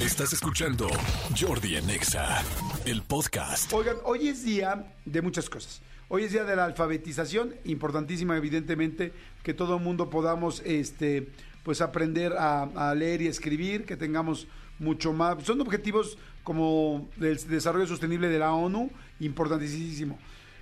Estás escuchando Jordi en Exa, el podcast. Oigan, hoy es día de muchas cosas. Hoy es día de la alfabetización, importantísima evidentemente que todo el mundo podamos este pues aprender a, a leer y escribir, que tengamos mucho más. Son objetivos como del desarrollo sostenible de la ONU, importantísimo.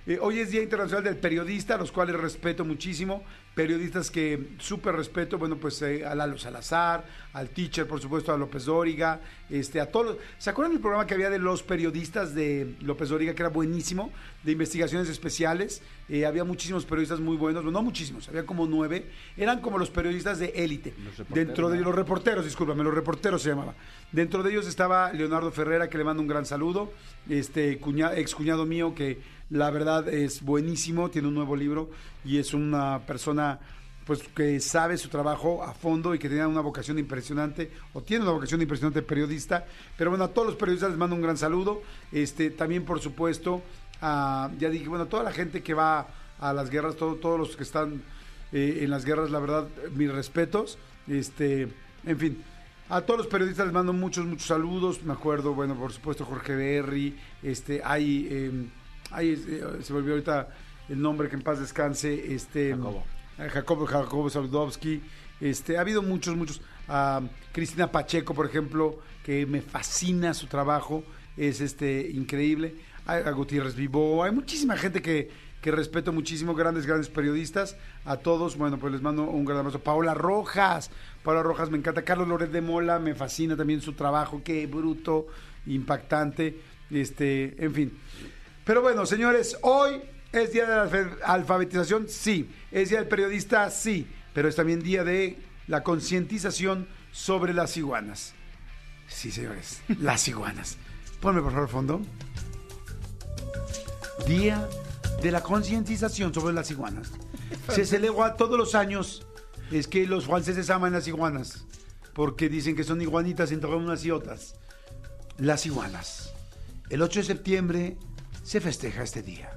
Eh, hoy es Día Internacional del Periodista, a los cuales respeto muchísimo. Periodistas que súper respeto, bueno, pues eh, a Lalo Salazar, al teacher, por supuesto, a López Dóriga, este, a todos. ¿Se acuerdan del programa que había de los periodistas de López Dóriga, que era buenísimo, de investigaciones especiales? Eh, había muchísimos periodistas muy buenos, no muchísimos, había como nueve. Eran como los periodistas de élite. Dentro de los reporteros, discúlpame, los reporteros se llamaba. Dentro de ellos estaba Leonardo Ferrera, que le mando un gran saludo, este cuña, ex cuñado mío que la verdad es buenísimo, tiene un nuevo libro y es una persona pues que sabe su trabajo a fondo y que tiene una vocación impresionante o tiene una vocación impresionante periodista. Pero bueno, a todos los periodistas les mando un gran saludo. Este, también por supuesto, a, ya dije, bueno, toda la gente que va a las guerras, todo, todos los que están eh, en las guerras, la verdad, mis respetos. Este, en fin, a todos los periodistas les mando muchos, muchos saludos. Me acuerdo, bueno, por supuesto, Jorge Berry, este, hay em, Ahí eh, se volvió ahorita el nombre que en paz descanse, este Jacobo, eh, Jacobo, Jacobo Saludowski. Este, ha habido muchos, muchos. Uh, Cristina Pacheco, por ejemplo, que me fascina su trabajo, es este increíble. A, Gutiérrez Vivo, hay muchísima gente que, que respeto muchísimo, grandes, grandes periodistas. A todos, bueno, pues les mando un gran abrazo. Paola Rojas, Paola Rojas me encanta. Carlos Loret de Mola, me fascina también su trabajo, qué bruto, impactante. Este, en fin. Pero bueno, señores, hoy es día de la alfabetización, sí. Es día del periodista, sí. Pero es también día de la concientización sobre las iguanas. Sí, señores, las iguanas. Ponme por favor fondo. Día de la concientización sobre las iguanas. Se celebra todos los años. Es que los franceses aman las iguanas. Porque dicen que son iguanitas entre unas y otras. Las iguanas. El 8 de septiembre se festeja este día.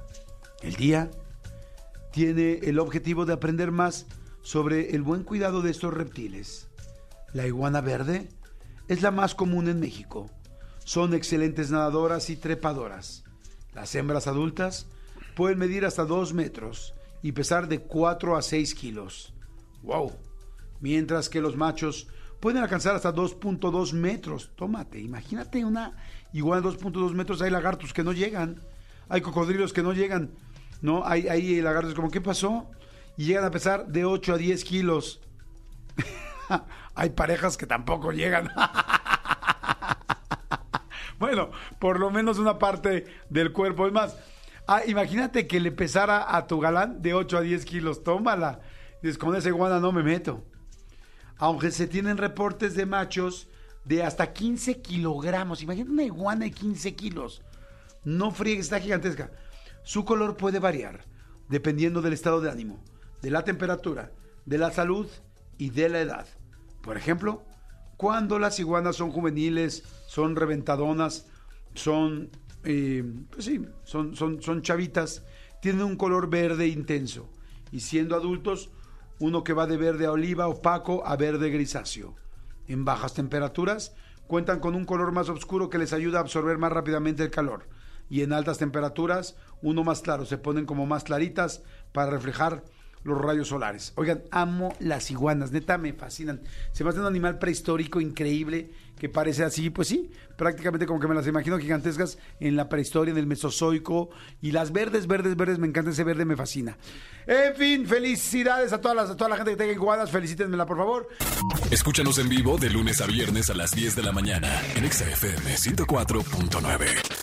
El día tiene el objetivo de aprender más sobre el buen cuidado de estos reptiles. La iguana verde es la más común en México. Son excelentes nadadoras y trepadoras. Las hembras adultas pueden medir hasta 2 metros y pesar de 4 a 6 kilos. ¡Wow! Mientras que los machos pueden alcanzar hasta 2.2 metros. Tómate, imagínate una iguana de 2.2 metros. Hay lagartos que no llegan hay cocodrilos que no llegan, ¿no? Hay, hay lagartos como, ¿qué pasó? Y llegan a pesar de 8 a 10 kilos. hay parejas que tampoco llegan. bueno, por lo menos una parte del cuerpo. Es más, ah, imagínate que le pesara a tu galán de 8 a 10 kilos. Tómala. Dices, con esa iguana no me meto. Aunque se tienen reportes de machos de hasta 15 kilogramos. Imagínate una iguana de 15 kilos. No friegues, está gigantesca. Su color puede variar dependiendo del estado de ánimo, de la temperatura, de la salud y de la edad. Por ejemplo, cuando las iguanas son juveniles, son reventadonas, son, eh, pues sí, son, son, son chavitas, tienen un color verde intenso. Y siendo adultos, uno que va de verde a oliva opaco a verde grisáceo. En bajas temperaturas, cuentan con un color más oscuro que les ayuda a absorber más rápidamente el calor y en altas temperaturas uno más claro, se ponen como más claritas para reflejar los rayos solares. Oigan, amo las iguanas, neta me fascinan. Se me hace un animal prehistórico increíble que parece así, pues sí, prácticamente como que me las imagino gigantescas en la prehistoria, en el Mesozoico. Y las verdes, verdes, verdes, me encanta ese verde, me fascina. En fin, felicidades a, todas las, a toda la gente que tenga iguanas, felicítenmela por favor. Escúchanos en vivo de lunes a viernes a las 10 de la mañana en XFM 104.9.